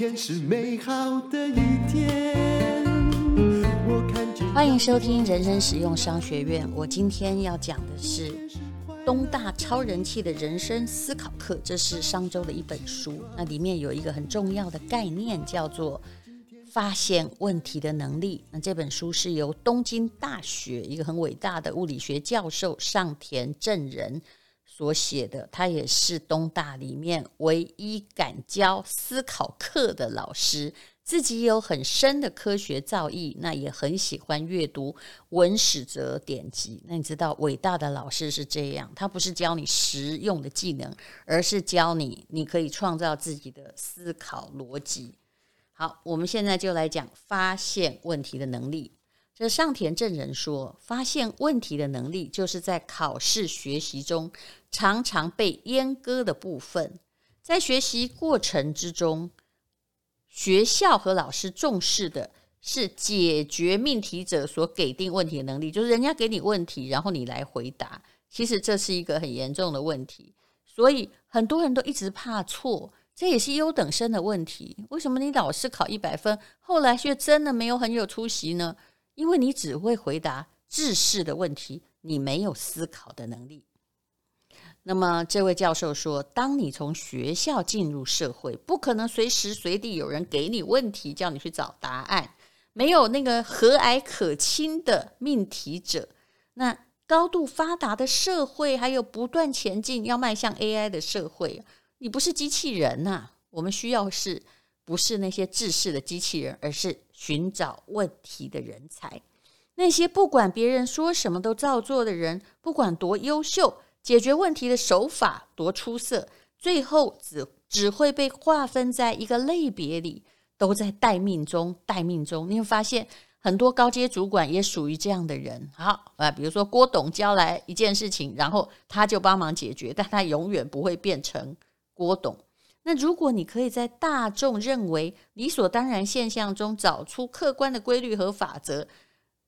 天是美好的一天。欢迎收听人生实用商学院。我今天要讲的是东大超人气的人生思考课，这是商周的一本书。那里面有一个很重要的概念，叫做发现问题的能力。那这本书是由东京大学一个很伟大的物理学教授上田正人所写的，他也是东大里面唯一敢教思考课的老师，自己有很深的科学造诣，那也很喜欢阅读文史哲典籍。那你知道，伟大的老师是这样，他不是教你实用的技能，而是教你你可以创造自己的思考逻辑。好，我们现在就来讲发现问题的能力。这上田正人说，发现问题的能力就是在考试学习中常常被阉割的部分。在学习过程之中，学校和老师重视的是解决命题者所给定问题的能力，就是人家给你问题，然后你来回答。其实这是一个很严重的问题，所以很多人都一直怕错，这也是优等生的问题。为什么你老是考一百分，后来却真的没有很有出息呢？因为你只会回答制式的问题，你没有思考的能力。那么，这位教授说，当你从学校进入社会，不可能随时随地有人给你问题，叫你去找答案，没有那个和蔼可亲的命题者。那高度发达的社会，还有不断前进要迈向 AI 的社会，你不是机器人呐、我们需要是不是那些制式的机器人，而是。寻找问题的人才，那些不管别人说什么都照做的人，不管多优秀，解决问题的手法多出色，最后只只会被划分在一个类别里，都在待命中，待命中。你会发现很多高阶主管也属于这样的人。好啊，比如说郭董交来一件事情，然后他就帮忙解决，但他永远不会变成郭董。那如果你可以在大众认为理所当然现象中找出客观的规律和法则，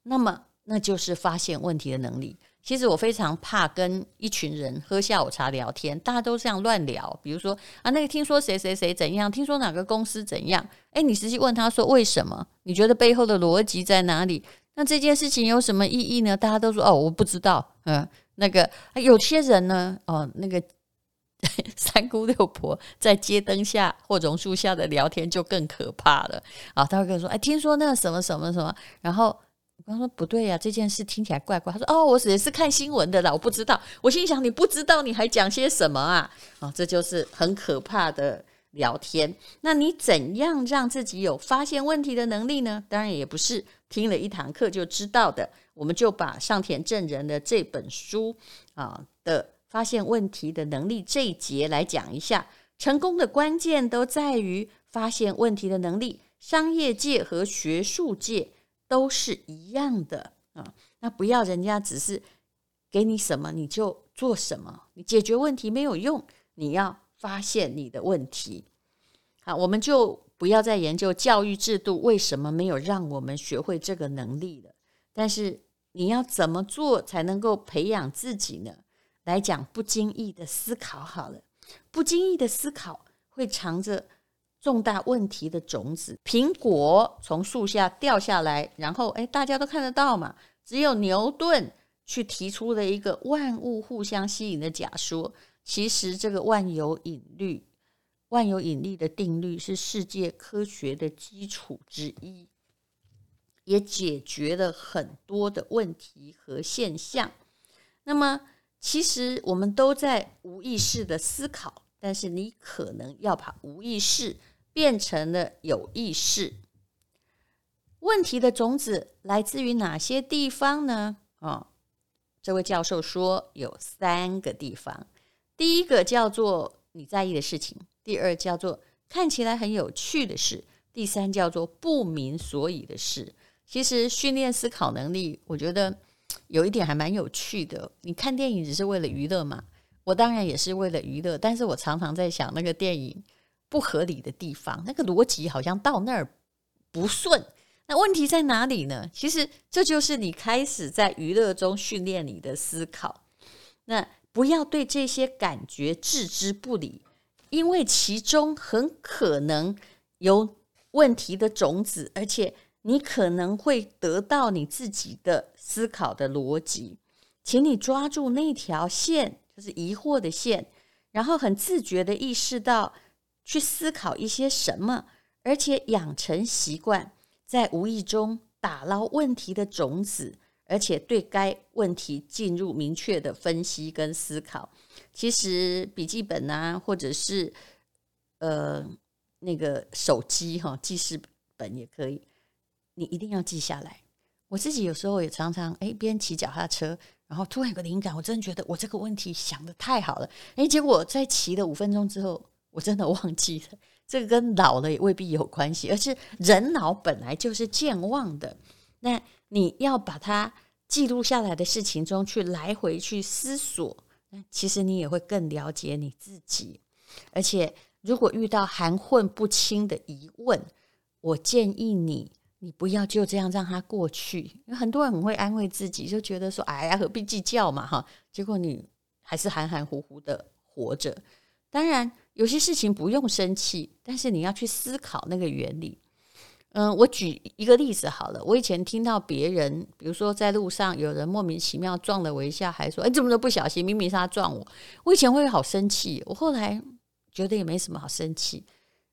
那么那就是发现问题的能力。其实我非常怕跟一群人喝下午茶聊天，大家都这样乱聊。比如说啊，那个听说谁谁谁怎样，听说哪个公司怎样，诶，你实际问他说为什么？你觉得背后的逻辑在哪里？那这件事情有什么意义呢？大家都说哦，我不知道。嗯，那个有些人呢，哦，那个。三姑六婆在街灯下或榕树下的聊天就更可怕了啊！他会跟我说：“哎，听说那个什么什么什么。”然后我刚说：“不对呀，这件事听起来怪怪。”他说：“哦，我也是看新闻的啦，我不知道。”我心想：“你不知道，你还讲些什么啊？”啊，这就是很可怕的聊天。那你怎样让自己有发现问题的能力呢？当然也不是听了一堂课就知道的。我们就把上田正人的这本书啊的。发现问题的能力这一节来讲一下，成功的关键都在于发现问题的能力。商业界和学术界都是一样的啊。那不要人家只是给你什么你就做什么，你解决问题没有用，你要发现你的问题。好，我们就不要再研究教育制度为什么没有让我们学会这个能力了。但是你要怎么做才能够培养自己呢？来讲不经意的思考好了，不经意的思考会藏着重大问题的种子。苹果从树下掉下来，然后哎，大家都看得到嘛。只有牛顿去提出了一个万物互相吸引的假说。其实这个万有引力、万有引力的定律是世界科学的基础之一，也解决了很多的问题和现象。那么。其实我们都在无意识的思考，但是你可能要把无意识变成了有意识。问题的种子来自于哪些地方呢？啊、这位教授说有三个地方。第一个叫做你在意的事情，第二叫做看起来很有趣的事，第三叫做不明所以的事。其实训练思考能力，我觉得。有一点还蛮有趣的，你看电影只是为了娱乐嘛？我当然也是为了娱乐，但是我常常在想那个电影不合理的地方，那个逻辑好像到那儿不顺。那问题在哪里呢？其实这就是你开始在娱乐中训练你的思考。那不要对这些感觉置之不理，因为其中很可能有问题的种子，而且你可能会得到你自己的思考的逻辑，请你抓住那条线，就是疑惑的线，然后很自觉地意识到去思考一些什么，而且养成习惯，在无意中打捞问题的种子，而且对该问题进入明确的分析跟思考。其实笔记本啊，或者是呃那个手机哈、哦、记事本也可以，你一定要记下来。我自己有时候也常常哎边骑脚踏车，然后突然有个灵感，我真的觉得我这个问题想得太好了，哎，结果在骑了五分钟之后，我真的忘记了。这个跟老了也未必有关系，而是人脑本来就是健忘的。那你要把它记录下来的事情中去来回去思索。那其实你也会更了解你自己，而且如果遇到含混不清的疑问，我建议你，你不要就这样让它过去。因为很多人很会安慰自己，就觉得说：“哎呀，何必计较嘛，哈。”结果你还是含含糊糊的活着。当然，有些事情不用生气，但是你要去思考那个原理。嗯，我举一个例子好了。我以前听到别人，比如说在路上有人莫名其妙撞了我一下，还说：“哎，怎么都不小心？明明是他撞我。”我以前会好生气，我后来觉得也没什么好生气。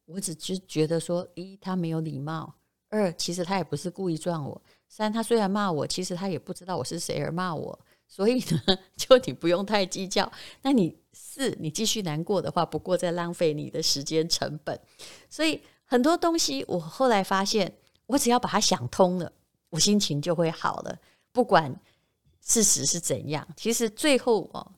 我只是觉得说：一，他没有礼貌；二，其实他也不是故意撞我；三，他虽然骂我，其实他也不知道我是谁而骂我。所以呢，就你不用太计较。那你四，你继续难过的话，不过在浪费你的时间成本。所以。很多东西，我后来发现，我只要把它想通了，我心情就会好了。不管事实是怎样，其实最后哦，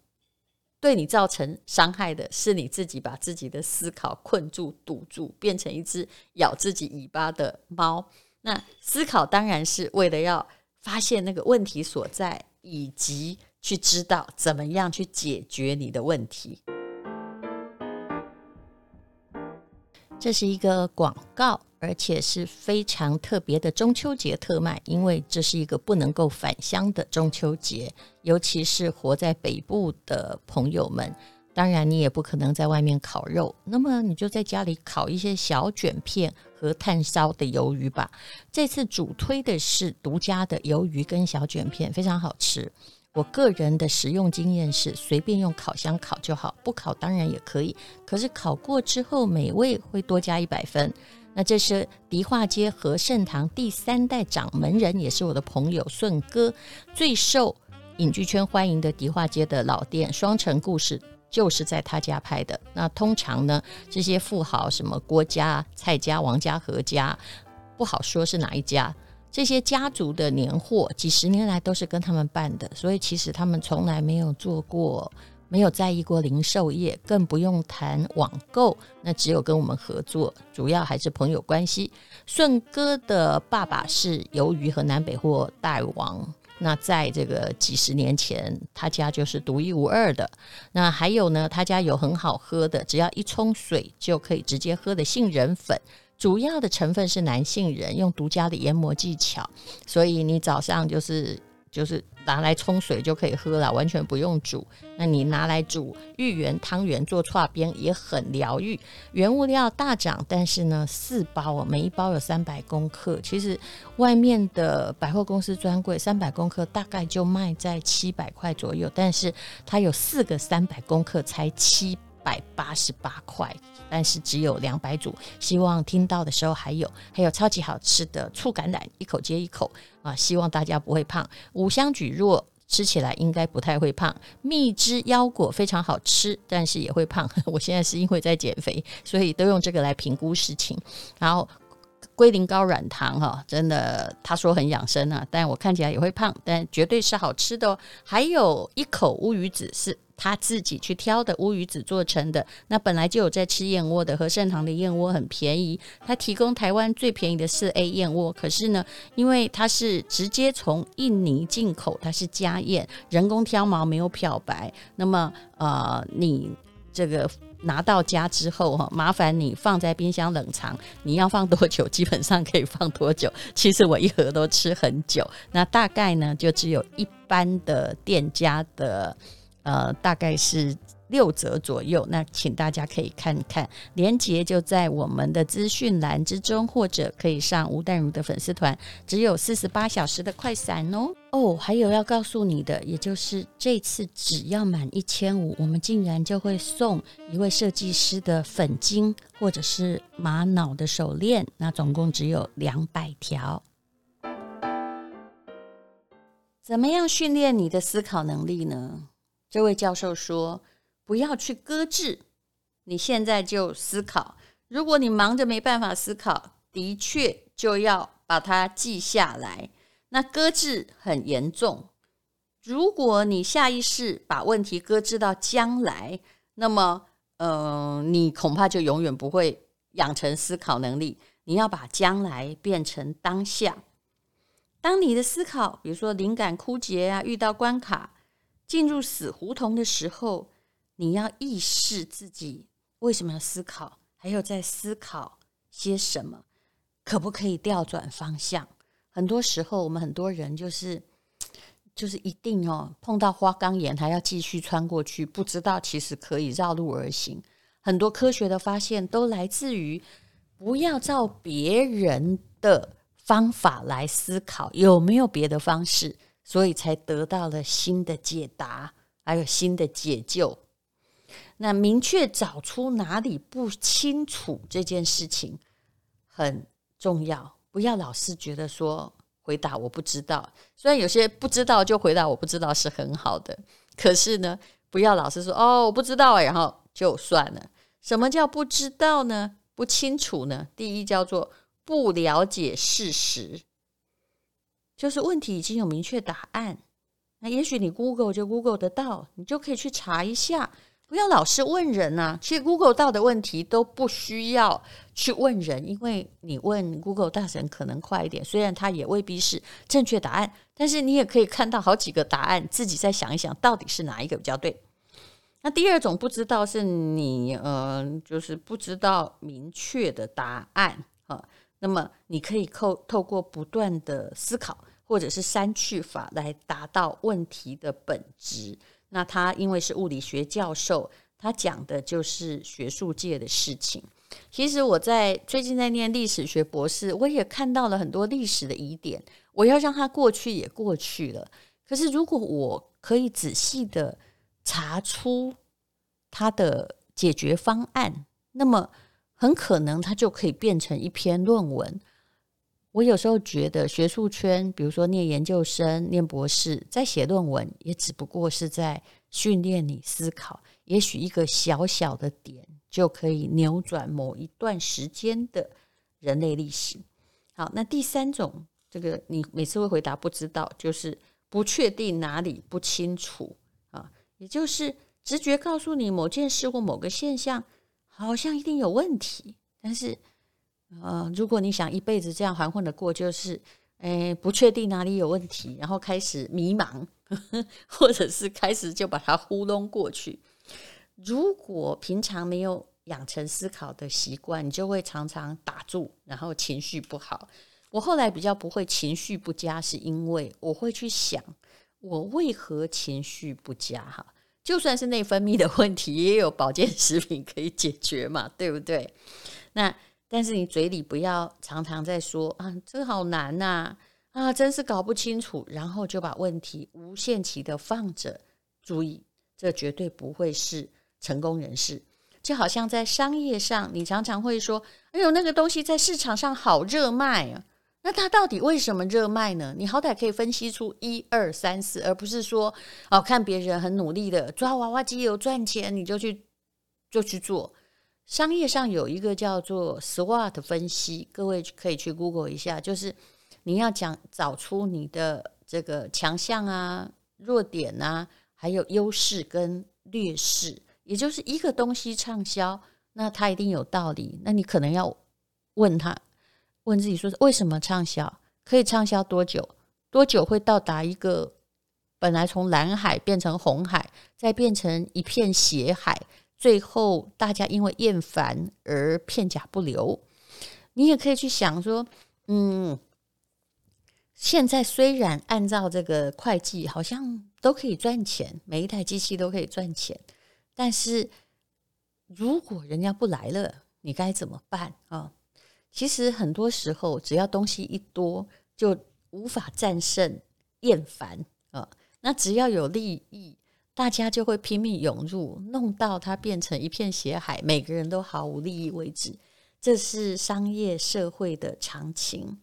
对你造成伤害的是你自己，把自己的思考困住、堵住，变成一只咬自己尾巴的猫。那思考当然是为了要发现那个问题所在，以及去知道怎么样去解决你的问题。这是一个广告，而且是非常特别的中秋节特卖，因为这是一个不能够返乡的中秋节，尤其是活在北部的朋友们。当然，你也不可能在外面烤肉，那么你就在家里烤一些小卷片和炭烧的鱿鱼吧。这次主推的是独家的鱿鱼跟小卷片，非常好吃。我个人的使用经验是，随便用烤箱烤就好，不烤当然也可以。可是烤过之后，美味会多加一百分。那这是迪化街和盛堂第三代掌门人，也是我的朋友顺哥，最受影剧圈欢迎的迪化街的老店《双城故事》就是在他家拍的。那通常呢，这些富豪什么郭家、蔡家、王家、何家，不好说是哪一家。这些家族的年货，几十年来都是跟他们办的，所以其实他们从来没有做过，没有在意过零售业，更不用谈网购。那只有跟我们合作，主要还是朋友关系。顺哥的爸爸是鱿鱼和南北货大王，那在这个几十年前，他家就是独一无二的。那还有呢，他家有很好喝的，只要一冲水就可以直接喝的杏仁粉。主要的成分是南杏仁，用独家的研磨技巧，所以你早上就是就是拿来冲水就可以喝了，完全不用煮。那你拿来煮芋圆、汤圆做串边也很疗愈。原物料大涨，但是呢，四包每一包有三百公克。其实外面的百货公司专柜三百公克大概就卖在七百块左右，但是它有四个三百公克才七百八十八块。但是只有两百组，希望听到的时候还有，还有超级好吃的醋橄榄，一口接一口啊！希望大家不会胖。五香蒟蒻吃起来应该不太会胖，蜜汁腰果非常好吃，但是也会胖。我现在是因为在减肥，所以都用这个来评估事情。然后龟苓膏软糖哈，真的他说很养生啊，但我看起来也会胖，但绝对是好吃的哦。还有一口乌鱼子是。他自己去挑的乌鱼子做成的，那本来就有在吃燕窝的，和盛堂的燕窝很便宜。他提供台湾最便宜的四 A 燕窝，可是呢，因为它是直接从印尼进口，它是家燕，人工挑毛，没有漂白。那么，呃，你这个拿到家之后哈，麻烦你放在冰箱冷藏，你要放多久，基本上可以放多久。其实我一盒都吃很久，那大概呢，就只有一般的店家的。呃，大概是六折左右。那请大家可以看看，连接就在我们的资讯栏之中，或者可以上吴淡如的粉丝团，只有四十八小时的快闪哦。哦，还有要告诉你的，也就是这次只要满一千五，我们竟然就会送一位设计师的粉晶或者是玛瑙的手链，那总共只有两百条。怎么样训练你的思考能力呢？这位教授说：“不要去搁置，你现在就思考。如果你忙着没办法思考，的确就要把它记下来。那搁置很严重。如果你下意识把问题搁置到将来，那么，嗯、你恐怕就永远不会养成思考能力。你要把将来变成当下。”当你的思考，比如说灵感枯竭啊，遇到关卡，进入死胡同的时候，你要意识自己为什么要思考，还有在思考些什么，可不可以调转方向？很多时候，我们很多人就是就是一定哦，碰到花岗岩还要继续穿过去，不知道其实可以绕路而行。很多科学的发现都来自于不要照别人的。方法来思考有没有别的方式，所以才得到了新的解答，还有新的解救。那明确找出哪里不清楚这件事情很重要，不要老是觉得说回答我不知道。虽然有些不知道就回答我不知道是很好的，可是呢，不要老是说哦我不知道，然后就算了。什么叫不知道呢？不清楚呢？第一叫做。不了解事实，就是问题已经有明确答案。那也许你 Google 就 Google 得到，你就可以去查一下。不要老是问人、啊，其实 Google 到的问题都不需要去问人，因为你问 Google 大神可能快一点，虽然他也未必是正确答案，但是你也可以看到好几个答案，自己再想一想，到底是哪一个比较对。那第二种不知道是你，嗯、就是不知道明确的答案啊。那么你可以透透过不断的思考，或者是删去法来达到问题的本质。那他因为是物理学教授，他讲的就是学术界的事情。其实我在最近在念历史学博士，我也看到了很多历史的疑点。我要让它过去也过去了。可是如果我可以仔细的查出它的解决方案，那么。很可能它就可以变成一篇论文。我有时候觉得学术圈，比如说念研究生、念博士，在写论文，也只不过是在训练你思考。也许一个小小的点，就可以扭转某一段时间的人类历史。好，那第三种，这个你每次会回答不知道，就是不确定哪里不清楚啊，也就是直觉告诉你某件事或某个现象。好像一定有问题，但是，呃，如果你想一辈子这样含混的过，就是，诶，不确定哪里有问题，然后开始迷茫，呵呵，或者是开始就把它糊弄过去。如果平常没有养成思考的习惯，你就会常常打住，然后情绪不好。我后来比较不会情绪不佳，是因为我会去想，我为何情绪不佳？哈。就算是内分泌的问题，也有保健食品可以解决嘛，对不对？那但是你嘴里不要常常在说啊，这个好难呐，啊，真是搞不清楚，然后就把问题无限期的放着。注意，这绝对不会是成功人士。就好像在商业上，你常常会说，哎呦，那个东西在市场上好热卖啊。那它到底为什么热卖呢？你好歹可以分析出一二三四，而不是说哦，看别人很努力的抓娃娃机有赚钱，你就去就去做。商业上有一个叫做 SWOT 分析，各位可以去 Google 一下，就是你要讲找出你的这个强项啊、弱点啊，还有优势跟劣势，也就是一个东西畅销，那它一定有道理。那你可能要问他。问自己说：为什么畅销？可以畅销多久？多久会到达一个本来从蓝海变成红海，再变成一片血海，最后大家因为厌烦而片甲不留？你也可以去想说：嗯，现在虽然按照这个会计好像都可以赚钱，每一台机器都可以赚钱，但是如果人家不来了，你该怎么办啊？其实很多时候，只要东西一多，就无法战胜厌烦啊。那只要有利益，大家就会拼命涌入，弄到它变成一片血海，每个人都毫无利益为止。这是商业社会的常情。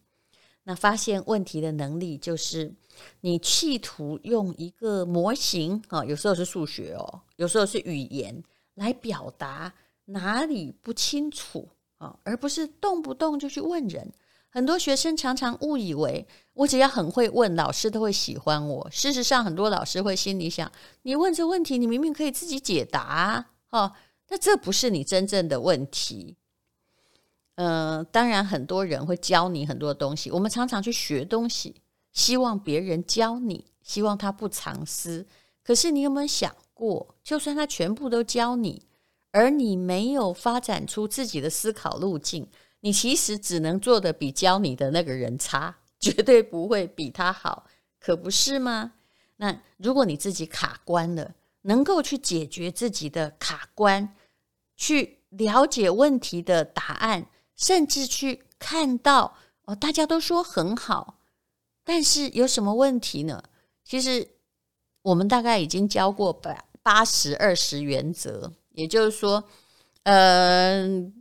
那发现问题的能力，就是你企图用一个模型啊，有时候是数学哦，有时候是语言来表达哪里不清楚。啊，而不是动不动就去问人。很多学生常常误以为我只要很会问，老师都会喜欢我。事实上，很多老师会心里想：你问这问题，你明明可以自己解答啊！那这不是你真正的问题。嗯、当然，很多人会教你很多东西。我们常常去学东西，希望别人教你，希望他不藏私。可是，你有没有想过，就算他全部都教你？而你没有发展出自己的思考路径，你其实只能做得比教你的那个人差，绝对不会比他好，可不是吗？那如果你自己卡关了，能够去解决自己的卡关，去了解问题的答案，甚至去看到哦，大家都说很好，但是有什么问题呢？其实我们大概已经教过八八十二十原则。也就是说，嗯、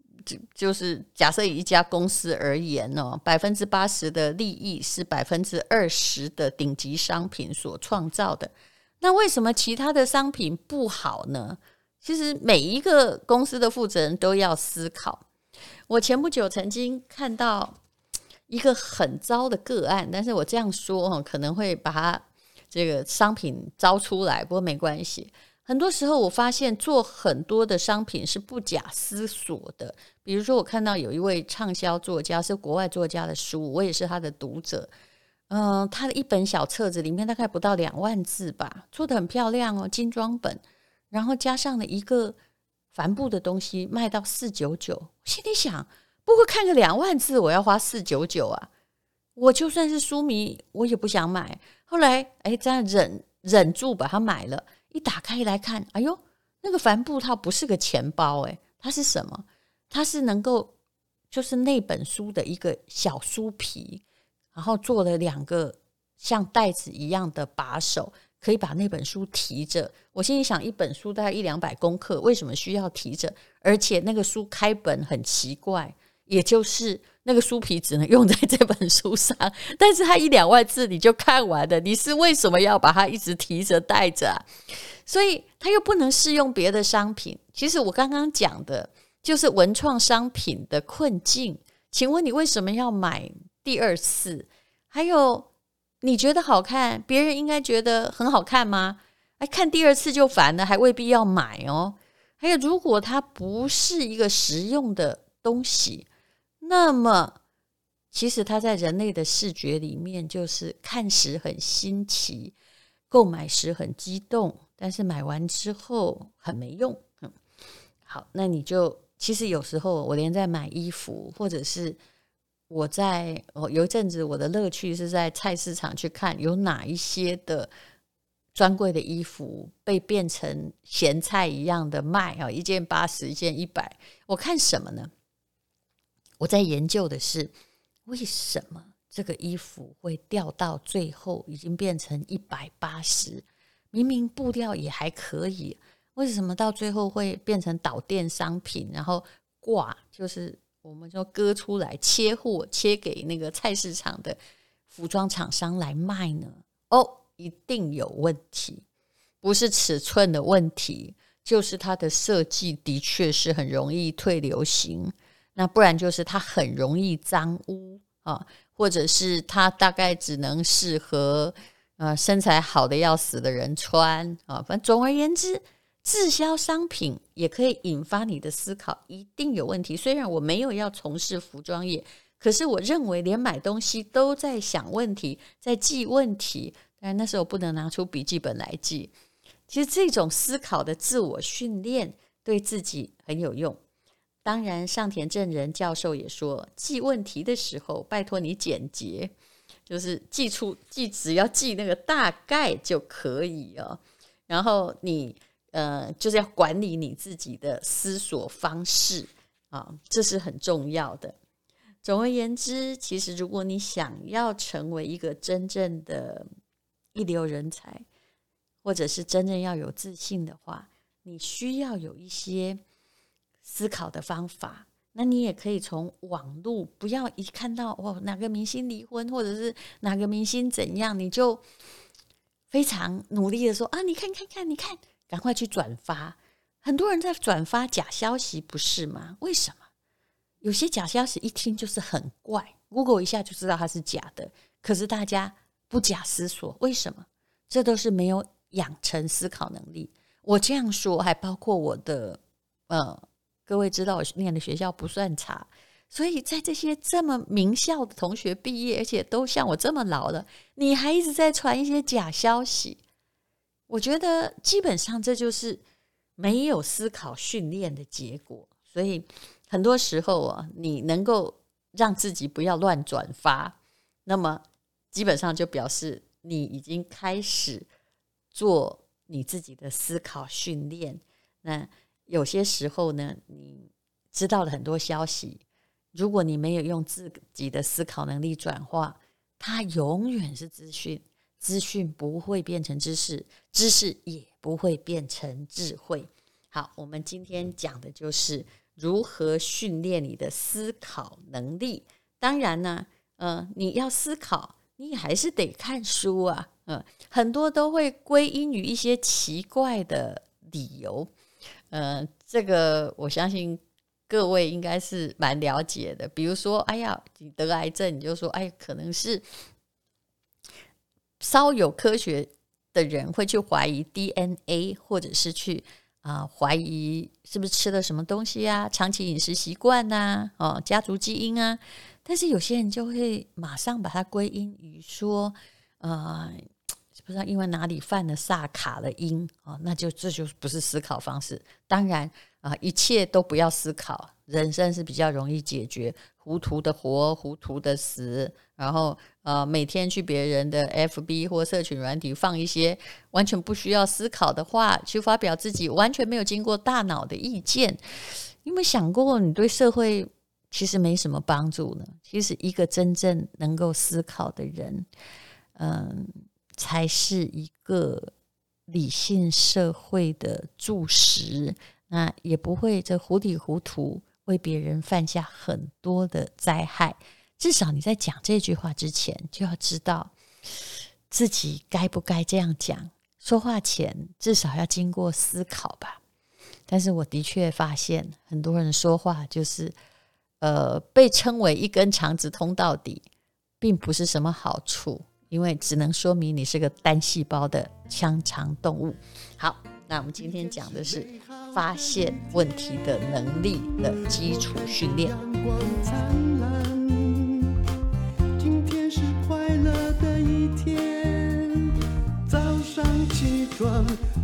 就是假设以一家公司而言哦，百分之八十的利益是百分之二十的顶级商品所创造的。那为什么其他的商品不好呢？其实每一个公司的负责人都要思考。我前不久曾经看到一个很糟的个案，但是我这样说哈，可能会把它这个商品招出来，不过没关系。很多时候，我发现做很多的商品是不假思索的。比如说，我看到有一位畅销作家，是国外作家的书，我也是他的读者。嗯、他的一本小册子里面大概不到两万字吧，做得很漂亮哦，精装本。然后加上了一个帆布的东西，卖到四九九。心里想，不过看个两万字，我要花四九九啊！我就算是书迷，我也不想买。后来，哎，这样忍忍住把它买了。一打开来看，哎呦，那个帆布套不是个钱包，诶，它是什么？它是能够，就是那本书的一个小书皮，然后做了两个像袋子一样的把手，可以把那本书提着。我心里想，一本书大概一两百公克，为什么需要提着？而且那个书开本很奇怪，也就是那个书皮只能用在这本书上，但是它一两万字你就看完了，你是为什么要把它一直提着带着？所以它又不能适用别的商品。其实我刚刚讲的就是文创商品的困境。请问你为什么要买第二次？还有你觉得好看，别人应该觉得很好看吗？哎，看第二次就烦了，还未必要买哦。还有，如果它不是一个实用的东西，那么其实它在人类的视觉里面就是看时很新奇，购买时很激动。但是买完之后很没用，嗯，好，那你就其实有时候我连在买衣服，或者是我在哦有一阵子我的乐趣是在菜市场去看有哪一些的专柜的衣服被变成咸菜一样的卖啊，一件八十，一件一百，我看什么呢？我在研究的是为什么这个衣服会掉到最后已经变成一百八十。明明布料也还可以，为什么到最后会变成导电商品？然后挂就是我们就割出来切货，切给那个菜市场的服装厂商来卖呢？哦，一定有问题，不是尺寸的问题，就是它的设计的确是很容易退流行，那不然就是它很容易脏污啊，或者是它大概只能适合。呃，身材好的要死的人穿啊，反正总而言之，滞销商品也可以引发你的思考，一定有问题。虽然我没有要从事服装业，可是我认为连买东西都在想问题，在记问题。但那时候不能拿出笔记本来记。其实这种思考的自我训练对自己很有用。当然，上田正人教授也说，记问题的时候，拜托你简洁。就是记出记，只要记那个大概就可以哦。然后你呃，就是要管理你自己的思索方式啊，这是很重要的。总而言之，其实如果你想要成为一个真正的一流人才，或者是真正要有自信的话，你需要有一些思考的方法。那你也可以从网络，不要一看到哦哪个明星离婚，或者是哪个明星怎样，你就非常努力的说啊，你看看看，你看，赶快去转发。很多人在转发假消息，不是吗？为什么？有些假消息一听就是很怪，Google 一下就知道它是假的。可是大家不假思索，为什么？这都是没有养成思考能力。我这样说，还包括我的，呃，各位知道我念的学校不算差，所以在这些这么名校的同学毕业，而且都像我这么老了，你还一直在传一些假消息，我觉得基本上这就是没有思考训练的结果，所以。很多时候啊，你能够让自己不要乱转发，那么基本上就表示你已经开始做你自己的思考训练。那有些时候呢，你知道了很多消息，如果你没有用自己的思考能力转化，它永远是资讯，资讯不会变成知识，知识也不会变成智慧。好，我们今天讲的就是。如何训练你的思考能力？当然呢，呃，你要思考，你还是得看书啊。嗯、呃，很多都会归因于一些奇怪的理由。呃，这个我相信各位应该是蛮了解的。比如说，哎呀，你得癌症，你就说，哎，可能是稍有科学的人会去怀疑 DNA，或者是去。啊，怀疑是不是吃了什么东西、啊？长期饮食习惯呐？哦，家族基因啊？但是有些人就会马上把它归因于说，呃，不知道因为哪里犯了煞卡了因啊，那就这就不是思考方式。当然啊、一切都不要思考，人生是比较容易解决，糊涂的活，糊涂的死，然后。呃，每天去别人的 FB 或社群软体放一些完全不需要思考的话，去发表自己完全没有经过大脑的意见，有没有想过你对社会其实没什么帮助呢？其实一个真正能够思考的人，嗯、才是一个理性社会的柱石，那也不会这糊里糊涂为别人犯下很多的灾害。至少你在讲这句话之前，就要知道自己该不该这样讲。说话前至少要经过思考吧。但是我的确发现，很多人说话就是，呃，被称为一根肠子通到底，并不是什么好处，因为只能说明你是个单细胞的腔肠动物。好，那我们今天讲的是发现问题的能力的基础训练。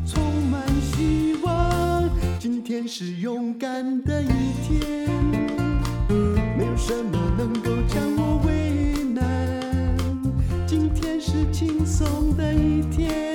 充满希望，今天是勇敢的一天，没有什么能够。轻松的一天。